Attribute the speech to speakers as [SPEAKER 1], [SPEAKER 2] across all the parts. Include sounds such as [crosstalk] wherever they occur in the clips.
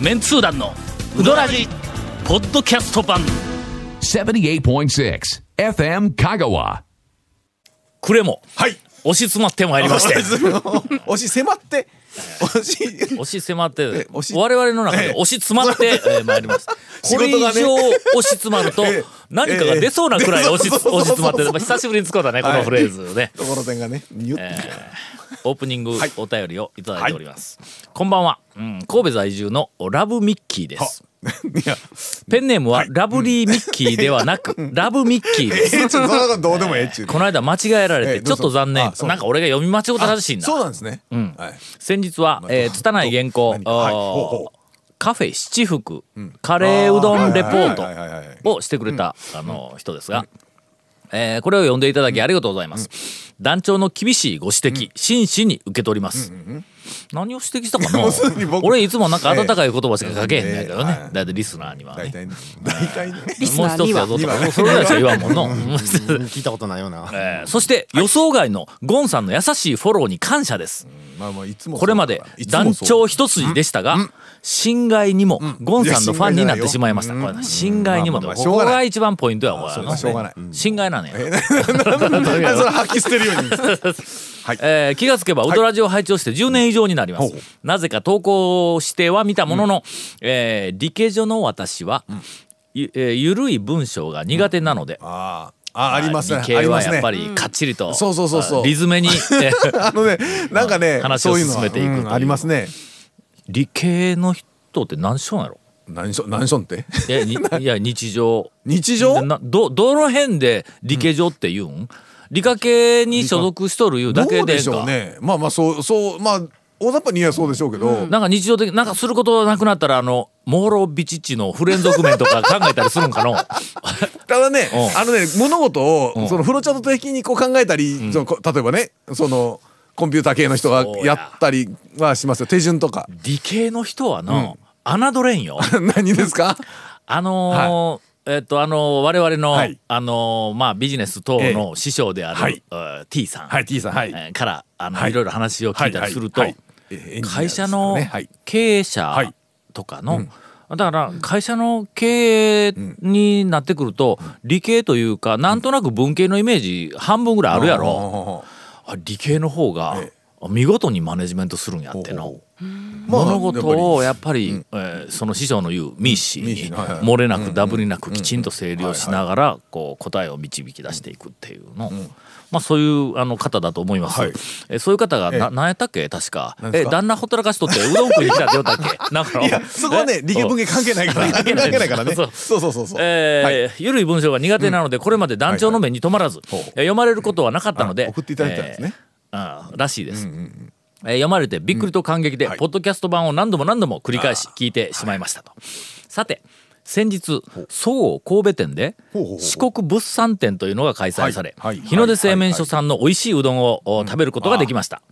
[SPEAKER 1] メンツー団のウドラジポッドキャスト版。
[SPEAKER 2] 78.6 FM Kagawa.
[SPEAKER 1] くれも
[SPEAKER 3] はい。
[SPEAKER 1] 押し詰まってまいりまして。[laughs]
[SPEAKER 3] 押し迫って、押し、
[SPEAKER 1] 押し迫って
[SPEAKER 3] え押し。
[SPEAKER 1] 我々の中で押し詰まって、[laughs] えー参ります。これ以上押し詰まると
[SPEAKER 3] ええ。
[SPEAKER 1] 何かが出そうなくらい押し
[SPEAKER 3] ええ。
[SPEAKER 1] 押し詰まってる。まあ久しぶりに使ったねこのフレーズね、
[SPEAKER 3] ところてんがね、言って。
[SPEAKER 1] オープニング
[SPEAKER 3] はい。
[SPEAKER 1] お便りをいただいております、こんばんは、うん、神戸在住のラブミッキーです。[laughs] ペンネームはラブリーミッキーではなく、ラブミッキーです。
[SPEAKER 3] えー、ちょっとどうでもええっちゅう。
[SPEAKER 1] この間間違えられて
[SPEAKER 3] ええ
[SPEAKER 1] ちょっと残念。なんか俺が読み間違ったらしいんだ。
[SPEAKER 3] そうなんですね。
[SPEAKER 1] ん。
[SPEAKER 3] はい。
[SPEAKER 1] 先日は、えー、拙い原稿
[SPEAKER 3] はい。
[SPEAKER 1] カフェ七福、カレーうどんレポート
[SPEAKER 3] はいはいはいはい
[SPEAKER 1] をしてくれた、あの人ですが、えーこれを読んでいただきありがとうございます、団長の厳しいご指摘、真摯に受け取ります、何を指摘したかな？[laughs]
[SPEAKER 3] もうすでに僕
[SPEAKER 1] 俺いつもなんか温かい言葉しか書けへんねんけどね、
[SPEAKER 3] ええ
[SPEAKER 1] だいたいリスナーにはね。
[SPEAKER 3] 大体ね、大体ね。
[SPEAKER 1] もう一つやぞと。かもうそれぐらいしか言わんもんの。
[SPEAKER 4] 聞いたことないような。
[SPEAKER 1] えーそして予想外のゴンさんの優しいフォローに感謝です、
[SPEAKER 3] まあまあ、いつも。
[SPEAKER 1] これまで団長一筋でしたが、心外にもゴンさんのファンになってしまいました。これ心外にも。ここ
[SPEAKER 3] が
[SPEAKER 1] 一番ポイントや、これ
[SPEAKER 3] そうかしょうがない。
[SPEAKER 1] 心外なのよ。
[SPEAKER 3] 吐き捨てるように。[laughs]
[SPEAKER 1] えー気がつけばウドラジを拝聴して10年以上になります、なぜか投稿しては見たものの、えー理系女の私は、ゆえーゆるい文章が苦手なので、
[SPEAKER 3] ああ、りますね。
[SPEAKER 1] 理系はやっぱ。りかっちりと、
[SPEAKER 3] そうそうそうそう
[SPEAKER 1] リズムに、え [laughs] ー
[SPEAKER 3] あのね、なんかね、[laughs]
[SPEAKER 1] 話を進めていくという
[SPEAKER 3] うんありますね。
[SPEAKER 1] 理系の人って何しょんやろ
[SPEAKER 3] 何しょ、何しょんって？
[SPEAKER 1] いやに [laughs] いや日常
[SPEAKER 3] 日常？
[SPEAKER 1] などどの辺で理系上って言うん、理科系に所属しとるいうだけ
[SPEAKER 3] どうでし
[SPEAKER 1] でんか
[SPEAKER 3] ょうね。まあまあ、そう、そう、まあ、大雑把に言えばそうでしょうけど。
[SPEAKER 1] なんか日常的なんかすることなくなったらあのモーロビチッチの不連続面とか考えたりするんかの？[laughs]
[SPEAKER 3] ただね
[SPEAKER 1] う、ん。
[SPEAKER 3] あのね、物事
[SPEAKER 1] うん。
[SPEAKER 3] を、そのフロチャート的にこう考えたり、そのこ例えばね、その、コンピューター系の人が
[SPEAKER 1] や。
[SPEAKER 3] やったりはしますよ。手順とか。
[SPEAKER 1] 理系の人はの、侮れんよ。[laughs]
[SPEAKER 3] 何ですか？
[SPEAKER 1] あのーえっとあのー我々の、
[SPEAKER 3] はい。
[SPEAKER 1] あのーまあビジネス等の師匠である、
[SPEAKER 3] はい。
[SPEAKER 1] えー T さん、
[SPEAKER 3] はい T さんはい。
[SPEAKER 1] えーからあの、
[SPEAKER 3] はい。
[SPEAKER 1] い、ろいろ話を聞いたりすると、会社の
[SPEAKER 3] はい。
[SPEAKER 1] 経営者とかの、だから会社の経営になってくると、理系というかなんとなく文系のイメージ半分ぐらいあるやろ、あ理系の方が
[SPEAKER 3] え
[SPEAKER 1] 見事にマネジメントするんやっての。
[SPEAKER 3] ほ
[SPEAKER 1] 物事をやっぱり、えーその師匠の言うミーシーに漏れなくダブりなくきちんと整理をしながらこう答えを導き出していくっていうの、まあそういうあの方だと思います、
[SPEAKER 3] はい。
[SPEAKER 1] えーそういう方が
[SPEAKER 3] ええ
[SPEAKER 1] な何やったっけ？確か。え旦那ほったらかしとってうどん食いに来たって言ったっけ？なんかの。
[SPEAKER 3] いや、そこはね、理系文系関係ないから。関係ないからね。
[SPEAKER 1] そう。
[SPEAKER 3] そうそうそうそう。
[SPEAKER 1] えーゆるい文章が苦手なのでこれまで団長の目に留まらず、読まれることはなかったので
[SPEAKER 3] あ送っていただいたんですね。
[SPEAKER 1] えーあーらしいです、えー読まれてびっくりと感激で、
[SPEAKER 3] はい。
[SPEAKER 1] ポッドキャスト版を何度も何度も繰り返し聞いてしまいましたと、さて先日総合神戸店で四国物産展というのが開催され、
[SPEAKER 3] はい。はい。
[SPEAKER 1] 日の出製麺所さんの美味しいうどんをお食べることができました、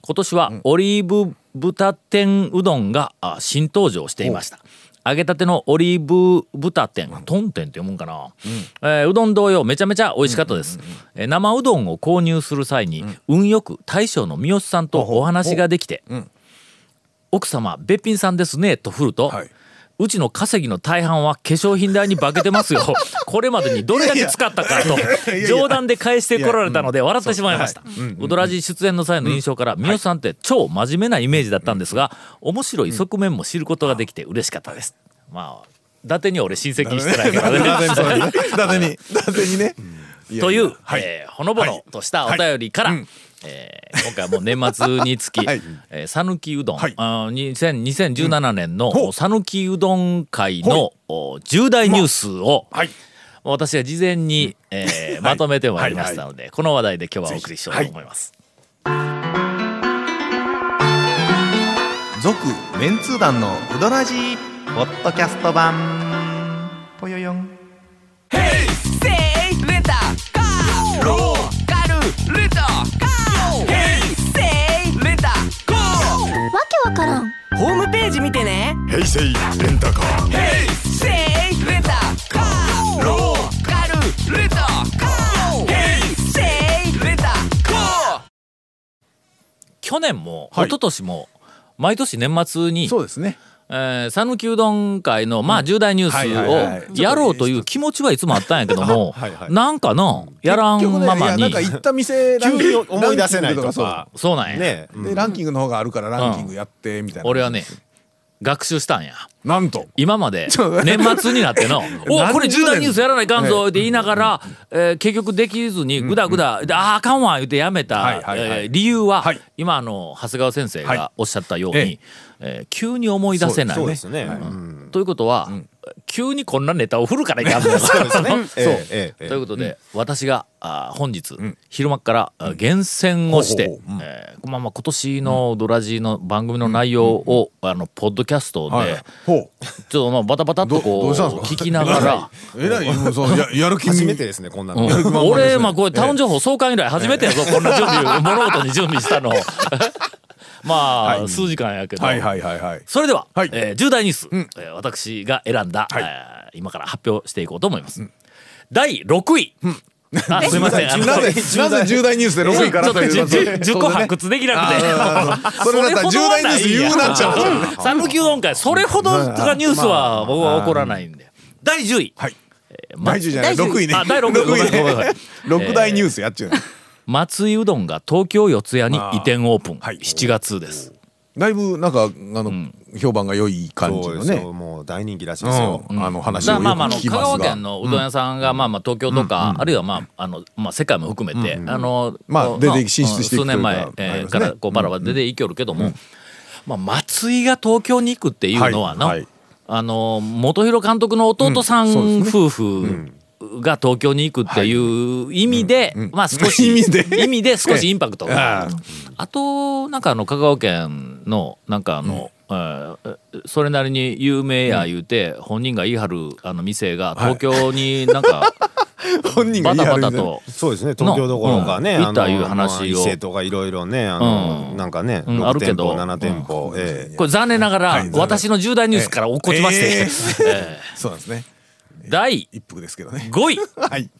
[SPEAKER 1] 今年はオリーブ豚天うどんがあ新登場していました揚げたてのオリーブ豚天。トン天って読むんかな、えーうどん同様めちゃめちゃ美味しかったです、えー生うどんを購入する際に、運よく大将の三好さんとお話ができて
[SPEAKER 3] ん「
[SPEAKER 1] 奥様べっぴんさんですね」と振ると、
[SPEAKER 3] はいう
[SPEAKER 1] ちの稼ぎの大半は化粧品代に化けてますよ。これまでにどれだけ使ったかと。冗談で返してこられたので笑ってしまいました。ウドラジ出演の際の印象から三好さんって超真面目なイメージだったんですが面白い側面も知ることができて嬉しかったです。まあ伊達には俺親戚してないからね。
[SPEAKER 3] 伊達に。伊達に、ね。や
[SPEAKER 1] という、
[SPEAKER 3] はい。
[SPEAKER 1] えーほのぼのとしたお便りから、
[SPEAKER 3] はい。うん
[SPEAKER 1] えー今回はもう年末につき [laughs] 讃岐、うどん、
[SPEAKER 3] はい。
[SPEAKER 1] あー2000 2017年の讃岐、うどん会のお重大ニュースを、
[SPEAKER 3] はい。
[SPEAKER 1] 私が事前に、えー
[SPEAKER 3] はい
[SPEAKER 1] まとめてまいりましたので、この話題で今日はお送りしようと思います。
[SPEAKER 4] 続メンツー団のウドラジーポッドキャスト版
[SPEAKER 5] ホームページ見てね。
[SPEAKER 6] 平成レンタカー
[SPEAKER 5] せいレンタカーローカルレンタカー。ヘイセイレンタカー
[SPEAKER 1] 去年も、
[SPEAKER 3] はい。
[SPEAKER 1] 一昨年も毎年年末に、
[SPEAKER 3] そうですね。
[SPEAKER 1] ええー讃岐うどん会のまあ重大ニュースをやろうという気持ちはいつもあったんやけども
[SPEAKER 4] はいはい。
[SPEAKER 1] なんかのやらんままに。
[SPEAKER 3] いやなんか行った店
[SPEAKER 4] 急に思い出せないとか
[SPEAKER 1] そうなんや。
[SPEAKER 4] ね。
[SPEAKER 3] そうでランキングの方があるからランキングやってみたいな。
[SPEAKER 1] 俺はね学習したんや。
[SPEAKER 3] なんと。
[SPEAKER 1] 今まで。[laughs] 年末になっての「[laughs] おこれ重大ニュースやらないかんぞ」って言いながら、えー結局できずにぐだぐだ「であーあかんわ」言ってやめた、えー理由は、
[SPEAKER 3] はい。
[SPEAKER 1] 今あの長谷川先生
[SPEAKER 3] はい。
[SPEAKER 1] がおっしゃったように、
[SPEAKER 3] え
[SPEAKER 1] えー急に思い出せない。
[SPEAKER 4] ね。うん。
[SPEAKER 1] ということは、急にこんなネタを振るからいかんのよ。[laughs]
[SPEAKER 4] そうですね。[laughs] ええええ
[SPEAKER 1] ということで、私があー本日、昼間からあ厳選をして、
[SPEAKER 3] ほう
[SPEAKER 1] えーまあまあ今年のドラジの番組の内容を、あのポッドキャストで、
[SPEAKER 3] はい。
[SPEAKER 1] ちょっとまあバタバタっとこう聞きながら。
[SPEAKER 3] えらいややる気
[SPEAKER 4] 初めてですね、こんなの。
[SPEAKER 1] うん。俺、まあ、これ、[laughs] タウン情報創刊以来初めてやぞ、こんな準備、物事に準備したの。まあ、数時間やけど。
[SPEAKER 3] はいはいはいはい。
[SPEAKER 1] それでは、
[SPEAKER 3] はい。
[SPEAKER 1] えー重大ニュース、えー私が選んだ、
[SPEAKER 3] はい。
[SPEAKER 1] えー今から発表していこうと思います。第6位。あ [laughs] すいません。
[SPEAKER 3] なぜなぜ重大ニュースで6位からという
[SPEAKER 1] じゅ10個発掘で。きなくて。[laughs]
[SPEAKER 3] それだったら重大ニュース言うなっちゃう
[SPEAKER 1] 讃岐うどん会、それほどがニュースは僕は起こらないんで。第10位。
[SPEAKER 3] はい。
[SPEAKER 1] ま
[SPEAKER 3] 第10じゃない。
[SPEAKER 7] 第10
[SPEAKER 3] 6位ね。
[SPEAKER 1] あ第六位。ごめんごめんごめん。
[SPEAKER 3] 6大ニュースやっちゅうね
[SPEAKER 1] 松井うどんが東京四谷に移転オープン、
[SPEAKER 3] はい。
[SPEAKER 1] 7月です。
[SPEAKER 3] だいぶなんかあの評判が良い感じのね。
[SPEAKER 4] そうですよ。もう大人気らしいですよ。
[SPEAKER 3] うん。あの話をよく
[SPEAKER 1] だからまあまあ
[SPEAKER 3] ますが
[SPEAKER 1] 香川県のうどん屋さんがまあまあ東京とかあるいはまああのまあ世界も含めてあの
[SPEAKER 3] まあ出て進出していく
[SPEAKER 1] 数年前
[SPEAKER 3] というか
[SPEAKER 1] えーからこうバラバラ出ていきよるけどもまあ松井が東京に行くっていうのはの
[SPEAKER 3] はい。はい。
[SPEAKER 1] あの本広監督の弟さ
[SPEAKER 3] うん。
[SPEAKER 1] 夫婦が東京に行くっていう意味で、まあ少し [laughs]
[SPEAKER 3] 意味で。
[SPEAKER 1] 意味で少しインパクト。があると
[SPEAKER 3] あ
[SPEAKER 1] あとなんかあの香川県のなんかあの、えーそれなりに有名や言うて、本人が言い張るあの店が東京になんか [laughs]
[SPEAKER 3] 本人が
[SPEAKER 1] バタ
[SPEAKER 3] 言い張る。んで
[SPEAKER 1] バタと。
[SPEAKER 4] そうですね、東京どころかね、
[SPEAKER 1] 行ったいう話を。
[SPEAKER 4] まあ伊勢とかいろいろね、あの、
[SPEAKER 1] うん。
[SPEAKER 4] なんかね、
[SPEAKER 1] うん。
[SPEAKER 4] 6
[SPEAKER 1] あるけど
[SPEAKER 4] 店舗、7店舗、ええ
[SPEAKER 1] これ残念ながら私の重大ニュースから落っこちまして、
[SPEAKER 3] え
[SPEAKER 1] え。[laughs]
[SPEAKER 3] そうなんですね。
[SPEAKER 1] ー第
[SPEAKER 3] 一服ですけどね。
[SPEAKER 1] 5位。[laughs]
[SPEAKER 3] はい。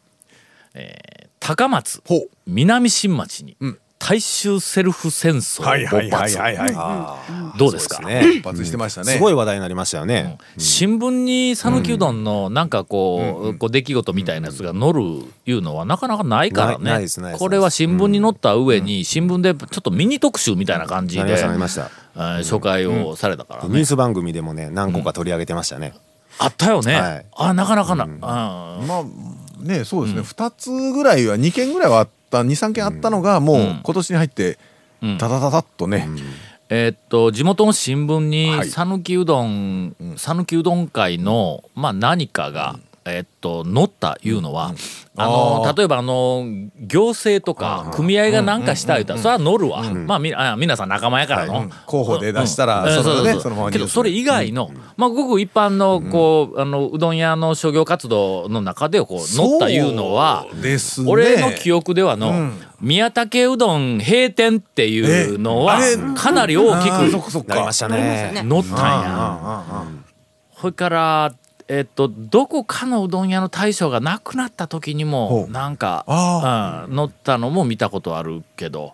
[SPEAKER 1] 高松。
[SPEAKER 3] ほう。
[SPEAKER 1] 南新町に
[SPEAKER 3] ん。
[SPEAKER 1] 大衆セルフ戦争
[SPEAKER 3] はいはい
[SPEAKER 1] 勃発
[SPEAKER 3] はいはい。はい
[SPEAKER 4] あ
[SPEAKER 1] どうですか？
[SPEAKER 4] そうね。
[SPEAKER 3] 勃発してましたね。
[SPEAKER 4] すごい話題になりましたよね。
[SPEAKER 1] 新聞に讃岐うどんのなんかこう,、こう出来事みたいなやつが載るいうのはなかなかないから
[SPEAKER 4] ないない
[SPEAKER 1] ね
[SPEAKER 4] ですないです。
[SPEAKER 1] これは新聞に載った上に新聞でちょっとミニ特集みたいな感じで
[SPEAKER 4] なりました、なりました。
[SPEAKER 1] えー紹介をされたからね
[SPEAKER 4] ニュース番組でもね、何個か取り上げてましたね。
[SPEAKER 1] あったよね、
[SPEAKER 4] はい。
[SPEAKER 1] あなかなかな、うん。
[SPEAKER 3] まあねそうですね。2つぐらいは2件ぐらいはあった23件あったのがもう今年に入って
[SPEAKER 1] うん。
[SPEAKER 3] ダダダダッとね。
[SPEAKER 1] えーっと地元の新聞に
[SPEAKER 3] はい。
[SPEAKER 1] 讃岐うどん讃岐うどん会のまあ何かが、えーっと載ったいうのは、あの例えばあの行政とか組合が何かしたいたらそれは載るわ、まあみあ皆さん仲間やからの、
[SPEAKER 3] うん。候補で出したら
[SPEAKER 1] うん。
[SPEAKER 3] そ
[SPEAKER 1] うう
[SPEAKER 3] そのままニュース
[SPEAKER 1] けどそれ以外の、まあごく一般のこう、あのうどん屋の商業活動の中でこう載ったいうのは
[SPEAKER 3] そうですね。
[SPEAKER 1] 俺の記憶ではの、
[SPEAKER 3] うん。
[SPEAKER 1] 宮武うどん閉店っていうのはかなり大きく
[SPEAKER 4] なりましたね。
[SPEAKER 1] 載ったんや。
[SPEAKER 3] あ
[SPEAKER 1] それからえっとどこかのうどん屋の大将が亡くなった時に
[SPEAKER 3] ほ
[SPEAKER 1] も
[SPEAKER 3] う。
[SPEAKER 1] なんか
[SPEAKER 3] あ
[SPEAKER 1] うん載ったのも見たことあるけど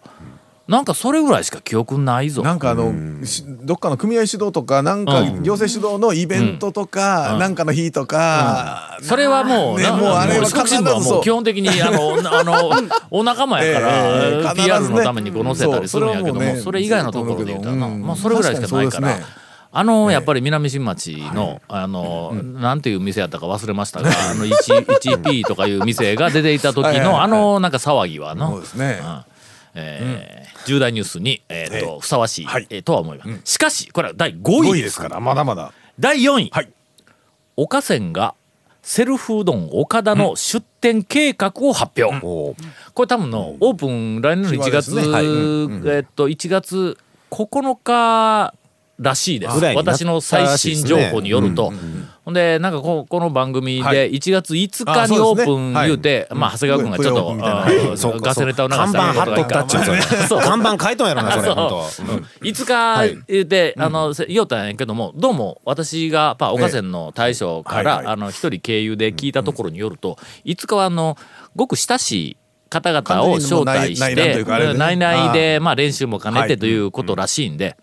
[SPEAKER 1] なんかそれぐらいしか記憶ないぞ。
[SPEAKER 3] なんかあのしどっかの組合主導とかなんか
[SPEAKER 1] うん。
[SPEAKER 3] 行政主導のイベントとかなんかの日とか
[SPEAKER 1] それはもう、
[SPEAKER 3] ね
[SPEAKER 1] な
[SPEAKER 3] もうあれは
[SPEAKER 1] もう基本的にあの [laughs] あのお仲間やから、
[SPEAKER 3] ええ必ずね。
[SPEAKER 1] PR のためにこう載せたりするんやけども、
[SPEAKER 3] それはもうね
[SPEAKER 1] それ以外のところで言うたらな、
[SPEAKER 3] うん
[SPEAKER 1] まあ、それぐらいしかないから。あのやっぱり南新町の、あの、なんていう店やったか忘れましたが、あの 1- 1P [laughs] とかいう店が出ていた時の、あのなんか騒ぎはの
[SPEAKER 3] そうですね。
[SPEAKER 1] うん。えー重大ニュースに、えーとふさわしい、
[SPEAKER 3] はい。
[SPEAKER 1] えーとは思います、しかしこれは第5
[SPEAKER 3] 5
[SPEAKER 1] 位で
[SPEAKER 3] すすからまだまだ。
[SPEAKER 1] 第4位、
[SPEAKER 3] はい。
[SPEAKER 1] 岡線がセルフうどん岡田の出店計画を発表、これ多分のオープン来年の1月、
[SPEAKER 3] はい。うん。
[SPEAKER 1] えっと1月9日らしいです。私の最新情報によると、ほんでなんかここの番組
[SPEAKER 3] は
[SPEAKER 1] で1月5日
[SPEAKER 3] あ
[SPEAKER 1] にオープン言うて、まあ長谷川君がちょっと [laughs] ガセネタを流した
[SPEAKER 4] 看板貼っとった [laughs] 看板書いとんやろな、それ、
[SPEAKER 1] そう。
[SPEAKER 4] 本当。
[SPEAKER 1] うん。5日言うて、あのせ言おうたんやけどもどうも私が、まあ、岡線の大将から、あの一人経由で聞いたところによると、5日はあのごく親しい方々を招待して内々で、まあ、練習も兼ね
[SPEAKER 3] はい
[SPEAKER 1] てということらしいんで、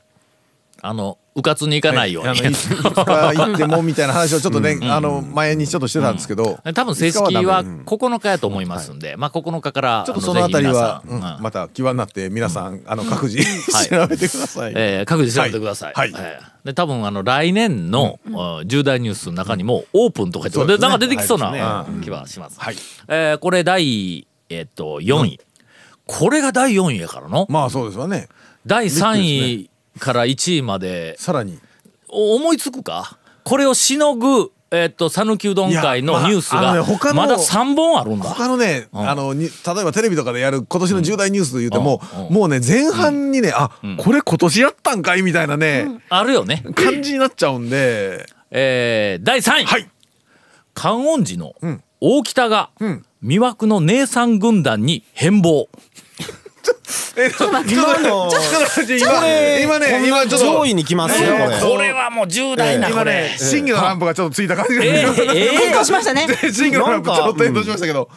[SPEAKER 1] あのうかつにいかないように。
[SPEAKER 3] いつか行ってもみたいな話をちょっとね、あの前にちょっとしてたんですけど、
[SPEAKER 1] 多分正式
[SPEAKER 3] 5日
[SPEAKER 1] は
[SPEAKER 3] ダメ
[SPEAKER 1] 9日やと思いますんで、まあ9日から
[SPEAKER 3] ちょっとそのあたりは、うんまた際になって皆さん、あの各自、
[SPEAKER 1] はい。[laughs]
[SPEAKER 3] 調べてください。
[SPEAKER 1] えー各自調べてください。
[SPEAKER 3] はい。
[SPEAKER 1] で多分あの来年の、あ重大ニュースの中にもオープンとか言って、でなんか出てきそうな、
[SPEAKER 3] はい
[SPEAKER 1] 気はします。
[SPEAKER 3] はい。
[SPEAKER 1] えーこれ第、えっと4位、これが第4位やからの、
[SPEAKER 3] まあそうですわね。
[SPEAKER 1] 第3位から1位まで。
[SPEAKER 3] さらに。
[SPEAKER 1] お思いつくか？これをしのぐえっと讃岐うどん会のニュースがまだ3本あるんだ。
[SPEAKER 3] 他のね、
[SPEAKER 1] ん。
[SPEAKER 3] あのに例えばテレビとかでやる今年の重大ニュースで言うても、
[SPEAKER 1] うんうん。
[SPEAKER 3] もうね前半にね、あ、これ今年やったんかいみたいなね、
[SPEAKER 1] あるよね。
[SPEAKER 3] 感じになっちゃうんで、
[SPEAKER 1] えー第3位、
[SPEAKER 3] はい。
[SPEAKER 1] 観音寺の
[SPEAKER 3] ん。
[SPEAKER 1] 大北が
[SPEAKER 3] ん。
[SPEAKER 1] 魅惑の姉さん軍団に変貌。
[SPEAKER 3] えちょっと
[SPEAKER 8] 今の
[SPEAKER 3] ちょっと待って今今ね今ちょっと
[SPEAKER 8] 上位に来ますよこれ
[SPEAKER 1] はもう重大なこ
[SPEAKER 3] 今
[SPEAKER 1] れ
[SPEAKER 3] ね。審議のランプがちょっとついた感じが
[SPEAKER 1] えーえー
[SPEAKER 9] 変更しましたね。[laughs]
[SPEAKER 3] 審議のランプちょっと点灯しましたけど、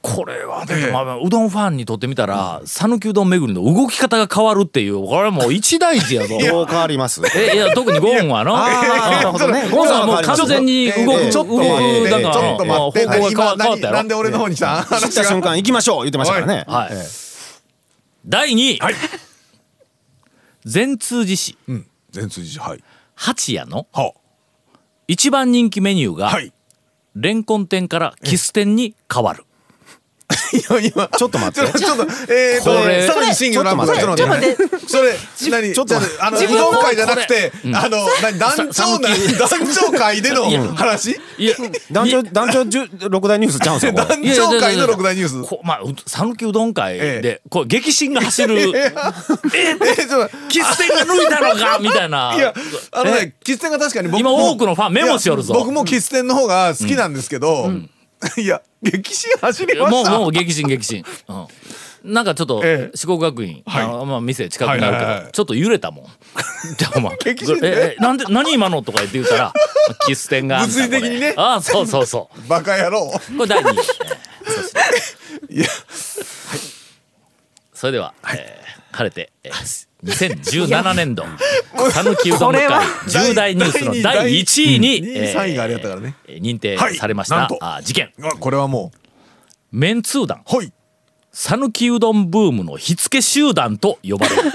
[SPEAKER 1] これはでもまあうどんファンにとってみたら讃岐うどん巡りの動き方が変わるっていうこれはもう一大事やぞ。
[SPEAKER 8] どう変わります
[SPEAKER 1] えいや特にゴーンはの。
[SPEAKER 8] なるほどね
[SPEAKER 1] ゴーンはもう完全に動く、
[SPEAKER 8] ええ
[SPEAKER 3] ちょっと待って、
[SPEAKER 1] だから
[SPEAKER 3] ちょっと
[SPEAKER 1] もう
[SPEAKER 3] 待って、
[SPEAKER 1] 方向が変わったやろ
[SPEAKER 3] 何なんで俺の方に来た
[SPEAKER 8] 知った瞬間行きましょう言ってましたからね
[SPEAKER 1] はい
[SPEAKER 8] ええ
[SPEAKER 1] 第2位、
[SPEAKER 3] はい。
[SPEAKER 1] 善通寺市。
[SPEAKER 3] うん。全通じはい。
[SPEAKER 1] 八谷の。
[SPEAKER 3] は
[SPEAKER 1] 一番人気メニューが、
[SPEAKER 3] はい。
[SPEAKER 1] レンコン店からキス店に変わる。
[SPEAKER 3] いや今。
[SPEAKER 8] ちょっと待って。
[SPEAKER 3] ちょっとえーとさらに審議のラン。プが
[SPEAKER 8] ちょっ
[SPEAKER 3] ちょっと待って。それ何？ちょっとあのうどん会じゃなくてあの何？団長な団長会での話？
[SPEAKER 1] いや
[SPEAKER 8] 団長団長六大ニュースちゃうんですよ [laughs]
[SPEAKER 3] 団長会の六大ニュース。
[SPEAKER 1] こまあう讃岐うどん会
[SPEAKER 3] え
[SPEAKER 1] で、こう激震が走る。[laughs]
[SPEAKER 3] ええちょっと [laughs]
[SPEAKER 1] キス店が抜いたのかみたいな。い
[SPEAKER 3] やあのね喫煙が確かに僕
[SPEAKER 1] 今
[SPEAKER 3] も
[SPEAKER 1] 多くのファンメモしよるぞ。
[SPEAKER 3] 僕も喫煙の方が好きなんですけど [laughs] いや激震走りま
[SPEAKER 1] もう
[SPEAKER 3] した。
[SPEAKER 1] もう激震激震、うん、なんかちょっと
[SPEAKER 3] ええ。
[SPEAKER 1] 四国学院、
[SPEAKER 3] はい。
[SPEAKER 1] あのまあ、店近くにあるけど、
[SPEAKER 3] はいはいはい
[SPEAKER 1] ちょっと揺れたもん。[laughs] じゃあお前
[SPEAKER 3] 激震で
[SPEAKER 1] ええなんで何今のとか言って言ったら [laughs] キス店が
[SPEAKER 3] 物理的にね。
[SPEAKER 1] ああそうそうそう。
[SPEAKER 3] バカ野郎。
[SPEAKER 1] これ第2位、ええそして
[SPEAKER 3] いや。
[SPEAKER 1] それでは、えー晴れて、えー、2017年度。讃岐うどん会重大ニュースの第1位に、
[SPEAKER 3] 第
[SPEAKER 1] えー
[SPEAKER 3] 3位があれやったからね。
[SPEAKER 1] えー認定
[SPEAKER 3] はい。
[SPEAKER 1] されました、事件。
[SPEAKER 3] あこれはも
[SPEAKER 1] メンツー団。
[SPEAKER 3] うはい
[SPEAKER 1] 讃岐うどんブームの火付け集団と呼ばれる、え [laughs]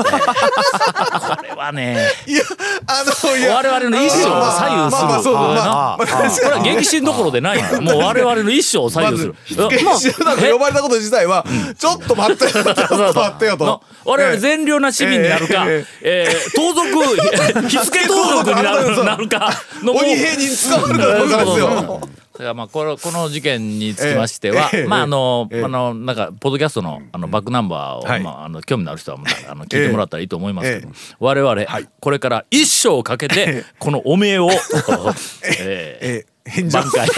[SPEAKER 1] ーこれはね
[SPEAKER 3] いやあのいや
[SPEAKER 1] 我々の一生を左右する。
[SPEAKER 3] まあまあそうまあ
[SPEAKER 1] な
[SPEAKER 3] まあ
[SPEAKER 1] これは激震どころでないんだ [laughs] もう我々の一生を左右する、
[SPEAKER 3] 火付け集団と呼ばれたこと自体は [laughs] ちょっと待ってよ。ちょっと待ってよと。
[SPEAKER 1] の我々善良な市民になるか、
[SPEAKER 3] え
[SPEAKER 1] えー盗賊火付け盗賊になるなるかの
[SPEAKER 3] 鬼兵に捕まるかどうかですよ
[SPEAKER 1] だからまあこのこの事件につきましては、まああの、
[SPEAKER 3] ええ
[SPEAKER 1] あのなんかポッドキャストのあのバックナンバーを、
[SPEAKER 3] はい。
[SPEAKER 1] まああの興味のある人はあの聞いてもらったらいいと思いますけど、
[SPEAKER 3] え
[SPEAKER 1] 我々、
[SPEAKER 3] い。
[SPEAKER 1] これから一生かけて [laughs] このおめえを、[laughs] え
[SPEAKER 3] え。ー返事を [laughs]
[SPEAKER 1] 挽回。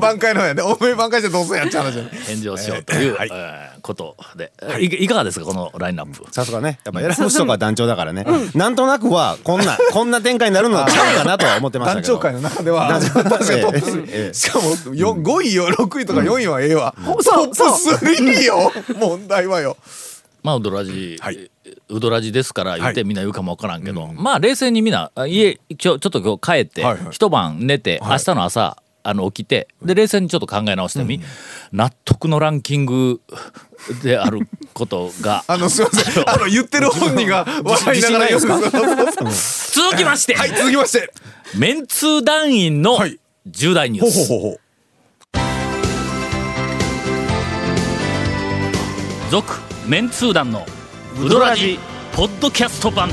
[SPEAKER 3] 挽回の方やね。おめえ挽回してどうせやっちゃう話やね。
[SPEAKER 1] 返事をしようという、
[SPEAKER 3] はい。
[SPEAKER 1] えーことで、い、いかがですかこのラインナップ。
[SPEAKER 8] さすがね。やっぱ選ぶ人が団長だからね。なんとなくはこんな [laughs] こんな展開になるのはちゃうかなとは思ってましたけど。
[SPEAKER 3] 団長会の中では。[laughs]
[SPEAKER 8] 団長
[SPEAKER 3] 確かにトップ
[SPEAKER 8] ええええ。
[SPEAKER 3] 3しかもよ5位よ。6位とか4位はええわ。ト
[SPEAKER 9] そう
[SPEAKER 3] ップ3よ。問題はよ
[SPEAKER 1] まあウドラジ、
[SPEAKER 3] はい。
[SPEAKER 1] ウドラジですから言って
[SPEAKER 3] はい
[SPEAKER 1] みんな言うかもわからんけど、まあ冷静にみんなあ家ちょちょっと今日帰って、
[SPEAKER 3] はいはい。
[SPEAKER 1] 一晩寝て、明日の朝あの起きてで冷静にちょっと考え直してみ、納得のランキング [laughs] であることが [laughs]
[SPEAKER 3] あのすいません。あの言ってる本人が笑いながら
[SPEAKER 1] 続きまして、
[SPEAKER 3] はい続きまして。
[SPEAKER 1] メンツー団員の
[SPEAKER 3] はい。
[SPEAKER 1] 重大ニュース、
[SPEAKER 3] ほうほうほうほう。
[SPEAKER 1] 続メンツー団のウドラジポッドキャスト版。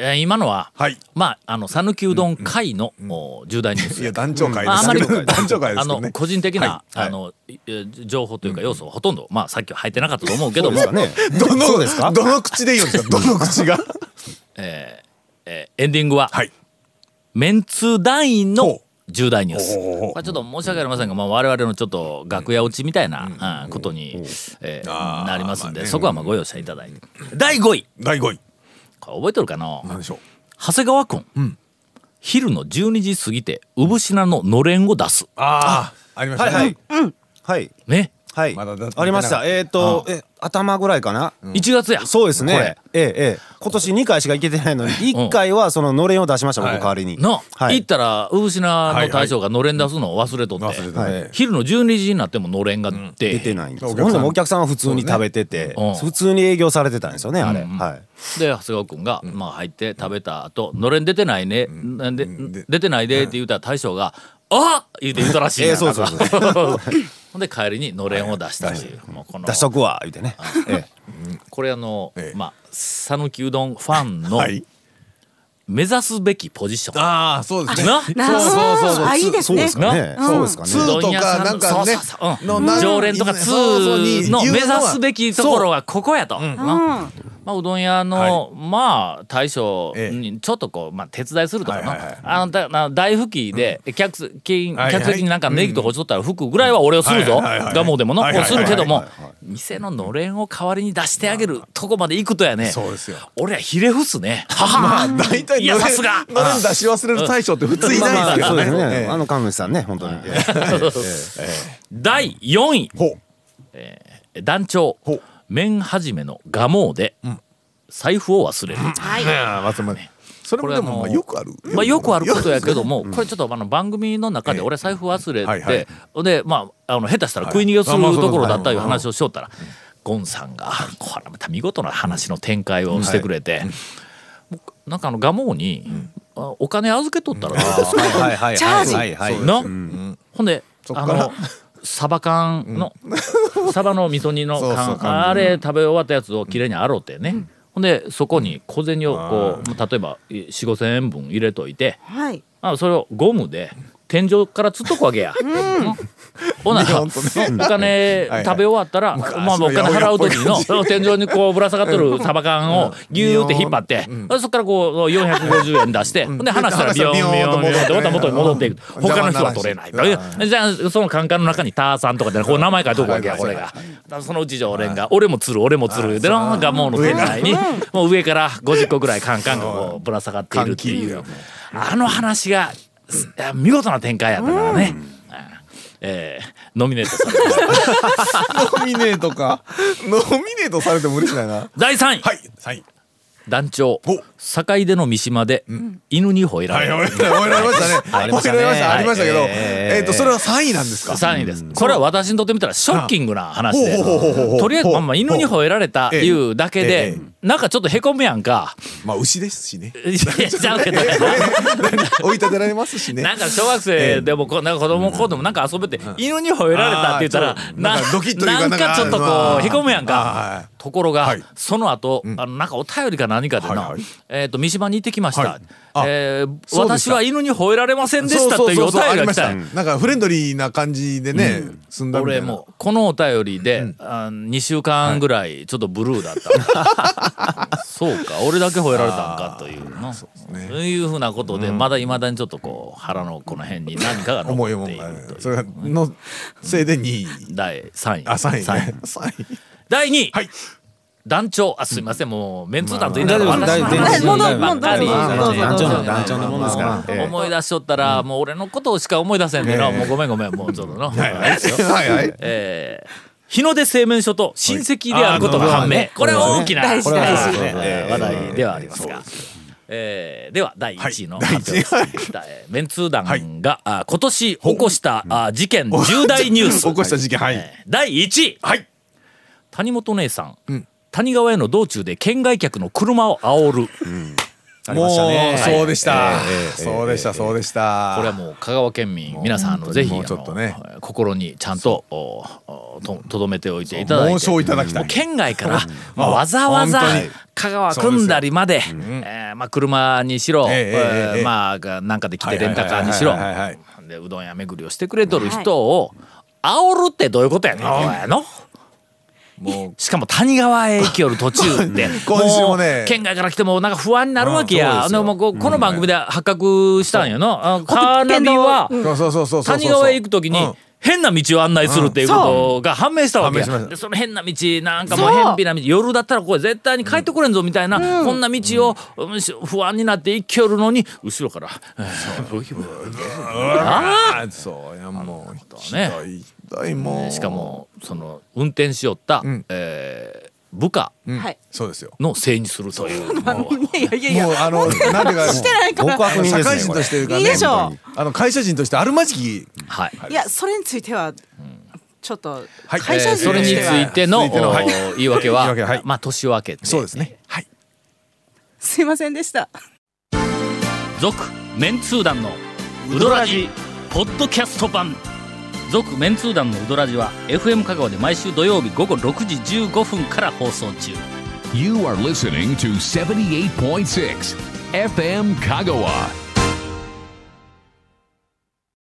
[SPEAKER 1] えー今のは、
[SPEAKER 3] はい。
[SPEAKER 1] まああの讃岐うどん会の、お重大ニュース。
[SPEAKER 3] いや団長会
[SPEAKER 1] まあ、あまり
[SPEAKER 3] ですけど団長会で
[SPEAKER 1] あ [laughs]
[SPEAKER 3] すけどね
[SPEAKER 1] の個人的な、
[SPEAKER 3] はい。
[SPEAKER 1] あのいえ情報というか要素はほとんど、まあさっきは入ってなかったと思うけども、[laughs]
[SPEAKER 3] どの
[SPEAKER 8] そうですか？
[SPEAKER 3] どの口で言うんですか？[laughs] どの口が？
[SPEAKER 1] えーえーエンディングは、
[SPEAKER 3] はい
[SPEAKER 1] メンツ団員の
[SPEAKER 3] ほ
[SPEAKER 1] 重大ニュース。
[SPEAKER 3] ほうほうほう。
[SPEAKER 1] これちょっと申し訳ありませんが、まあ、我々のちょっと楽屋落ちみたいな、うん。ことに、えーなりますんで、
[SPEAKER 3] まあね。
[SPEAKER 1] そこはまあご容赦いただいて。第5位。
[SPEAKER 3] 第5位。
[SPEAKER 1] これ覚えてるかな？
[SPEAKER 3] 何でしょう？
[SPEAKER 1] 長谷川君、昼の12時過ぎて産品ののれんを出す。
[SPEAKER 3] ああありましたね。
[SPEAKER 8] はいはい。はい。
[SPEAKER 1] ね
[SPEAKER 8] はい。
[SPEAKER 3] まだだ
[SPEAKER 8] ありました。えっとえ頭ぐらいかな
[SPEAKER 1] ？1月や。
[SPEAKER 8] そうです
[SPEAKER 1] これ。
[SPEAKER 8] ねええええ。今年2回しか行けてないのに1回はそののれんを出しました僕代わりに。
[SPEAKER 1] の、
[SPEAKER 8] はい。
[SPEAKER 1] 行ったらウシナの大将がのれん出すのを忘れとって、
[SPEAKER 3] 忘れたね。
[SPEAKER 1] 昼の12時になってものれんが出
[SPEAKER 8] 出てないんです。ほん。でもお客さんは普通に食べてて
[SPEAKER 1] うん。
[SPEAKER 8] 普通に営業されてたんですよねあれ。はい。
[SPEAKER 1] で長谷川君が、まあ、入って食べた後のれん出てないね、なんで
[SPEAKER 3] で
[SPEAKER 1] 出てないでって言ったら大将が「あっ!」言うて言うたらしい
[SPEAKER 8] ええそうそう。
[SPEAKER 1] なんかほんで帰りにのれんを出したという、もうこの
[SPEAKER 8] 出しとくわ言うてね。ええ。
[SPEAKER 1] これあの、
[SPEAKER 3] ええ。
[SPEAKER 1] まあ讃岐うどんファンの
[SPEAKER 3] はい。
[SPEAKER 1] 目指すべきポジション、
[SPEAKER 3] ああそうですね。
[SPEAKER 1] な？
[SPEAKER 7] な
[SPEAKER 3] そうそう。そうそう
[SPEAKER 7] あいいですね。
[SPEAKER 8] そうですかね。
[SPEAKER 1] な？
[SPEAKER 8] そうですかね。
[SPEAKER 3] 通とかなんかね。
[SPEAKER 1] そうそうそう。うん。
[SPEAKER 3] のな
[SPEAKER 1] 常連とか通の目指すべきところはここやと。なまあ、うどん屋の、まあ大将にちょっとこう、まあ、手伝いするとかな、
[SPEAKER 3] はいはいはい。
[SPEAKER 1] あのだな大拭きで客席
[SPEAKER 3] はいはい。
[SPEAKER 1] 客席になんかネギとか落ちとったら拭くぐらいは俺をするぞ。
[SPEAKER 3] はいはいはい。
[SPEAKER 1] ガモでもの
[SPEAKER 3] はいはいはい
[SPEAKER 1] するけども
[SPEAKER 8] はい
[SPEAKER 1] 店ののれんを代わりに出してあげるとこまで行くとやね。
[SPEAKER 3] そうですよ。
[SPEAKER 1] 俺はひれ伏すね。はは。
[SPEAKER 3] まあ大体
[SPEAKER 1] いやさすが。
[SPEAKER 3] のれん出し忘れる大将って普通いないですけど
[SPEAKER 8] そうですね。
[SPEAKER 3] ええ。
[SPEAKER 8] あの神主さんね本当に。ええ [laughs]
[SPEAKER 1] 第4位。
[SPEAKER 3] ほう。
[SPEAKER 1] 団長。
[SPEAKER 3] ほう
[SPEAKER 1] 麺始めの蒲生で財布を忘れる。
[SPEAKER 7] はい。
[SPEAKER 3] それもでもまあよくある。
[SPEAKER 1] まあ、よくあることやけども、これちょっとあの番組の中で俺財布忘れ
[SPEAKER 3] はいはい。
[SPEAKER 1] て、でまああの下手したら食い逃げをするところだったいう
[SPEAKER 3] はい
[SPEAKER 1] 話をしよったら、ゴンさんがこれまた見事な話の展開をしてくれて、なんかあの蒲生に、あお金預けとったらどうですか？
[SPEAKER 8] はいはい
[SPEAKER 7] チャージ。
[SPEAKER 8] はいはいはい。
[SPEAKER 1] な、ほんであのサバ缶の、[laughs] サバの味噌煮の
[SPEAKER 3] そうそう
[SPEAKER 1] 缶
[SPEAKER 3] 缶
[SPEAKER 1] あれ食べ終わったやつをきれいに洗うてね、ほんでそこに小銭をこう例えば4 5千円分入れといて。
[SPEAKER 7] はい。
[SPEAKER 1] あそれをゴムで天井からつっとくわけや。うん。ほな、お金
[SPEAKER 3] はい。
[SPEAKER 1] 食べ終わったら、まあ、お金払う時の天井にこうぶら下がってるサバ缶をギューって引っ張って、そこからこう450円出して、で離したらビヨンビヨンビヨンってまた元に戻っていく。他の人は取れないとじゃあそのカンカンの中にターさんとかでこう名前書いとくわけやこれが。そのうち常連が「俺も釣る俺も釣る」でなんかもうの店内にもう上から50個ぐらいカンカンがこうぶら下がっているっていう。あの話が見事な展開やったからね。えーノミネートされました。
[SPEAKER 3] ノミネートか。ノミネートされても嬉しいな。
[SPEAKER 1] 第3位、
[SPEAKER 3] はいはい
[SPEAKER 1] 団長。
[SPEAKER 3] お。
[SPEAKER 1] 坂出の三島で犬に吠えら
[SPEAKER 3] はい
[SPEAKER 1] れ
[SPEAKER 3] ましたね。[laughs]
[SPEAKER 8] ありましたね。
[SPEAKER 3] 覚えられました。ありましたけど
[SPEAKER 8] はい
[SPEAKER 3] えっとそれは3位なんですか
[SPEAKER 1] ？3位です。これは私にとってみたらショッキングな話で。とりあえずまあまあ犬に吠えられたいうだけ
[SPEAKER 3] ええ
[SPEAKER 1] で
[SPEAKER 3] え
[SPEAKER 1] なんかちょっとへこむやんか。
[SPEAKER 3] まあ牛ですしね。
[SPEAKER 1] いやちゃうけど。[laughs]
[SPEAKER 3] 追い立てられますしね。
[SPEAKER 1] なんか小学生でもこなんか子供の子でもなんか遊べて犬に吠えられたって言ったら
[SPEAKER 3] なんか
[SPEAKER 1] ちょっとこうへこむやんか。
[SPEAKER 3] い
[SPEAKER 1] ところが
[SPEAKER 3] はい。
[SPEAKER 1] その後あのなんかお便りか何かでなえっと三島に行ってきました。え私は犬に吠えられませんでしたというお便
[SPEAKER 3] あり
[SPEAKER 1] が来た。
[SPEAKER 3] なんかフレンドリーな感じでね済ん。だみたいな。
[SPEAKER 1] 俺もうこのお便りで、あ2週間ぐらいちょっとブルーだった、[laughs] そうか俺だけ吠えられたんかというの [laughs] そういうふうなことで、まだいまだにちょっとこう腹のこの辺に何かが残っているという
[SPEAKER 3] それのせいで2位。
[SPEAKER 1] 第3位。
[SPEAKER 3] あ3位
[SPEAKER 1] 三
[SPEAKER 3] ね3位。
[SPEAKER 1] 第2位、
[SPEAKER 3] はい。
[SPEAKER 1] 団長。あすいません。もうメンツー団と言いながら
[SPEAKER 8] まあ
[SPEAKER 1] 私のばっかり。
[SPEAKER 8] 団長の団長のもんですから。ええ。
[SPEAKER 1] 思い出しとったら、もう俺のことしか思い出せんでな、
[SPEAKER 3] ええ。
[SPEAKER 1] もうごめんごめん。もうちょっとな、
[SPEAKER 3] はいはい。[laughs] はい
[SPEAKER 1] えー日の出製麺所と親戚であることが判明、
[SPEAKER 3] はい。
[SPEAKER 1] これは大きな
[SPEAKER 7] 大事大事
[SPEAKER 1] 話題ではありますが、えーでは第1位の
[SPEAKER 3] はい。
[SPEAKER 1] 発表です、
[SPEAKER 3] 第
[SPEAKER 1] えーメンツー団が、あ今年起こした、あ事件重大ニュース。[laughs]
[SPEAKER 3] 起こした事件。はい。
[SPEAKER 1] えー第1位、
[SPEAKER 3] はい。
[SPEAKER 1] 谷本姉さん、谷川への道中で県外客の車を煽る、
[SPEAKER 8] ありましたね。
[SPEAKER 3] もうそうでした。そうでしたそうでした。
[SPEAKER 1] これはもう香川県民皆さんあのぜひ
[SPEAKER 3] もうちょっとね。
[SPEAKER 1] 心にちゃんとおおととどめておいていただいて。
[SPEAKER 3] 申しをいただきた
[SPEAKER 1] もう
[SPEAKER 3] い
[SPEAKER 1] 県外から、まあ、わざわざ香川組んだりまでえーまあ、車にしろ、
[SPEAKER 3] えええ
[SPEAKER 1] まあがなんかで来てレンタカーにしろ。
[SPEAKER 3] はいはい。はいはいはい
[SPEAKER 1] でうどん屋巡りをしてくれとる人を煽るってどういうことやねんこれの。
[SPEAKER 3] も
[SPEAKER 1] しかも谷川へ行きよる途中って [laughs]
[SPEAKER 3] 今週もね。
[SPEAKER 1] う県外から来てもなんか不安になるわけや。
[SPEAKER 3] うんで
[SPEAKER 1] もこうこの番組で発覚したんやの。あカーナビは谷川へ行くときに、
[SPEAKER 3] うん
[SPEAKER 1] 変な道を案内するっていうことが判明したわけや。でその変な道なんかもう偏僻な道夜だったらこれ絶対に帰ってこれんぞみたいな、こんな道を、うんし不安になって行きよるのに後ろから「えーブギブギ
[SPEAKER 3] ああそうやもう
[SPEAKER 1] ね
[SPEAKER 3] ひどいひどいもう。
[SPEAKER 1] しかもその運転しよった、
[SPEAKER 3] ん。
[SPEAKER 1] えー部下
[SPEAKER 3] うん。
[SPEAKER 9] はい。
[SPEAKER 3] そうですよ。
[SPEAKER 1] のせいにするという。もう。
[SPEAKER 9] いやいやいや
[SPEAKER 3] もうあのなんていうか
[SPEAKER 9] してないから。
[SPEAKER 3] 社会人としていうかねあの会社人としてあるまじき
[SPEAKER 1] はい、
[SPEAKER 9] い。やそれについてはちょっと
[SPEAKER 3] はい。
[SPEAKER 9] 会社人
[SPEAKER 1] えーそれについての
[SPEAKER 3] 続いてのはい。
[SPEAKER 1] お言い訳は
[SPEAKER 3] 言い訳はい。
[SPEAKER 1] まあ年を明けて
[SPEAKER 3] そうですね。はい。
[SPEAKER 9] すいませんでした。
[SPEAKER 1] 続メンツー団のウドラジポッドキャスト版。続メンツー団のウドラジは FM 香川で毎週土曜日午後6時15分から放送中。
[SPEAKER 2] You are listening to 78.6 FM Kagawa.